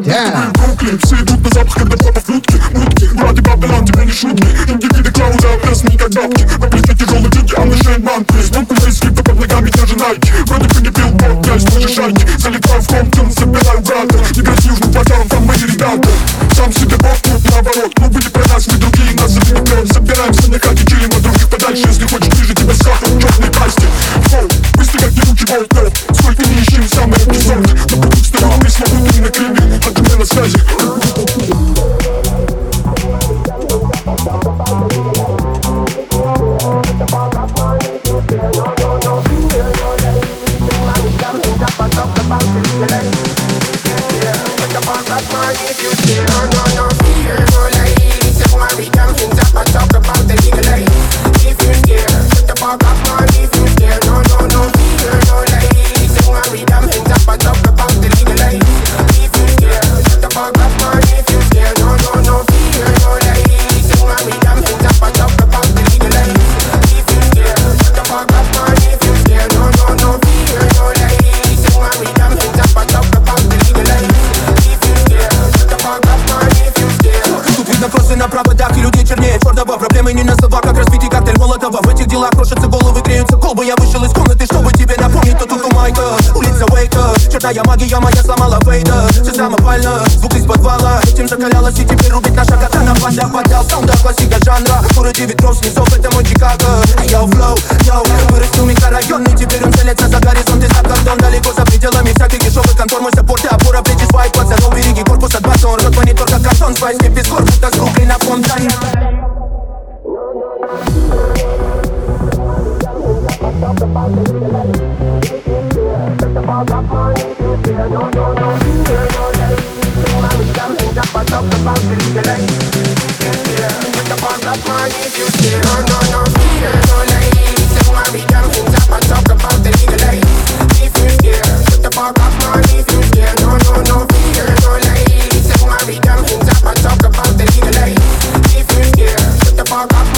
Yeah. Бруклин Все идут на запах, когда папа в утки Утки, брат и Бабилан, тебе не шутки. Индивиды Клауда, опасные как бабки. На плече тяжелые деньги, а мы шейн манты Ступы здесь скрипта под ногами, даже найки. Вроде бы не пил бот, я из шайки. Залетаю в Хомптон, собираю брата. Играть с южным кварталом, там мои ребята. Сам себе бог, тут наоборот. Ну были про нас, мы другие, нас заведут Собираемся на хате, чилим от других подальше. Если хочешь ближе, тебя схватывают черные пасти Фоу, быстро как ебучий болт Сколько не ищем, самый эпизод. На пути встаю, пресловутый на крыле If you still Кроссы на проводах и людей чернее черного Проблемы не на словах, как разбитый коктейль Молотова. В этих делах крошатся головы, греются колбы Я вышел из комнаты, чтобы тебе напомнить То тут у Майка, улица Уэйка Черная магия моя сломала Фейда Все самопально, звук из подвала. Этим закалялась и теперь рубит наша катана Банда поддал саунда, классика жанра. В городе ветров снизов, это мой Чикаго. Йоу, флоу, йоу, пределами всяких дешевых контор Мой саппорт и опора, плечи свайп Пацанов, береги корпуса 20 Он рот монитор, как картон, спайс, не пескор Будто с группой на фонтане If rock